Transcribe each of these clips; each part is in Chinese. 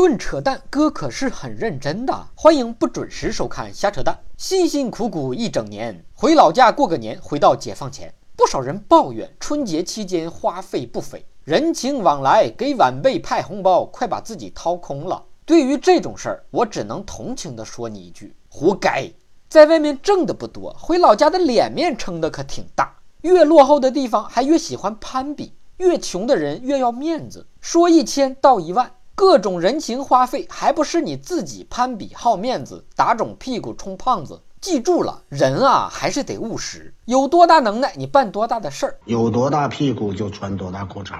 论扯淡，哥可是很认真的。欢迎不准时收看瞎扯淡。辛辛苦苦一整年，回老家过个年，回到解放前，不少人抱怨春节期间花费不菲，人情往来，给晚辈派红包，快把自己掏空了。对于这种事儿，我只能同情地说你一句：活该！在外面挣的不多，回老家的脸面撑的可挺大。越落后的地方，还越喜欢攀比；越穷的人越要面子，说一千道一万。各种人情花费，还不是你自己攀比好面子，打肿屁股充胖子？记住了，人啊还是得务实。有多大能耐，你办多大的事儿；有多大屁股就穿多大裤衩。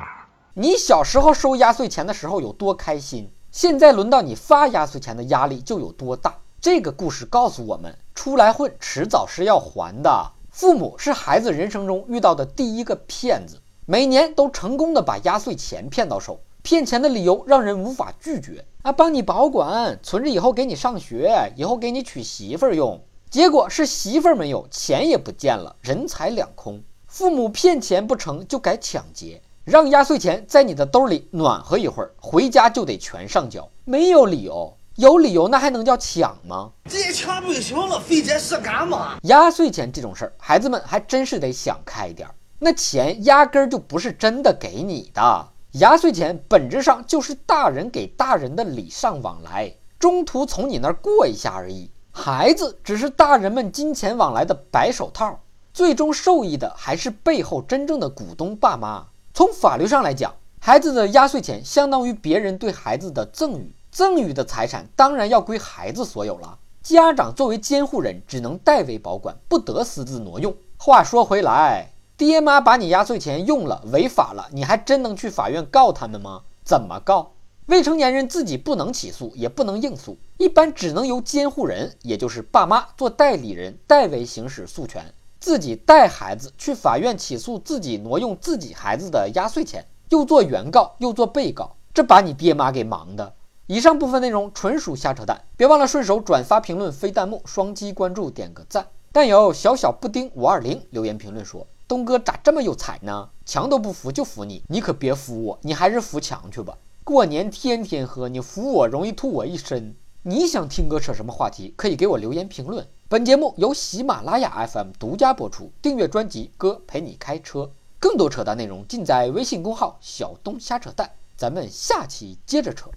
你小时候收压岁钱的时候有多开心，现在轮到你发压岁钱的压力就有多大。这个故事告诉我们，出来混迟早是要还的。父母是孩子人生中遇到的第一个骗子，每年都成功的把压岁钱骗到手。骗钱的理由让人无法拒绝啊！帮你保管，存着以后给你上学，以后给你娶媳妇儿用。结果是媳妇儿没有，钱也不见了，人财两空。父母骗钱不成就改抢劫，让压岁钱在你的兜里暖和一会儿，回家就得全上交。没有理由，有理由那还能叫抢吗？这抢不就行了，费这事干嘛？压岁钱这种事儿，孩子们还真是得想开点儿。那钱压根儿就不是真的给你的。压岁钱本质上就是大人给大人的礼尚往来，中途从你那儿过一下而已。孩子只是大人们金钱往来的白手套，最终受益的还是背后真正的股东爸妈。从法律上来讲，孩子的压岁钱相当于别人对孩子的赠与，赠与的财产当然要归孩子所有了。家长作为监护人，只能代为保管，不得私自挪用。话说回来。爹妈把你压岁钱用了，违法了，你还真能去法院告他们吗？怎么告？未成年人自己不能起诉，也不能应诉，一般只能由监护人，也就是爸妈做代理人，代为行使诉权，自己带孩子去法院起诉自己挪用自己孩子的压岁钱，又做原告又做被告，这把你爹妈给忙的。以上部分内容纯属瞎扯淡，别忘了顺手转发、评论、飞弹幕、双击关注、点个赞。但有小小布丁五二零留言评论说。东哥咋这么有才呢？墙都不服就服你，你可别服我，你还是服墙去吧。过年天天喝，你服我容易吐我一身。你想听哥扯什么话题，可以给我留言评论。本节目由喜马拉雅 FM 独家播出，订阅专辑哥陪你开车，更多扯淡内容尽在微信公号小东瞎扯淡。咱们下期接着扯。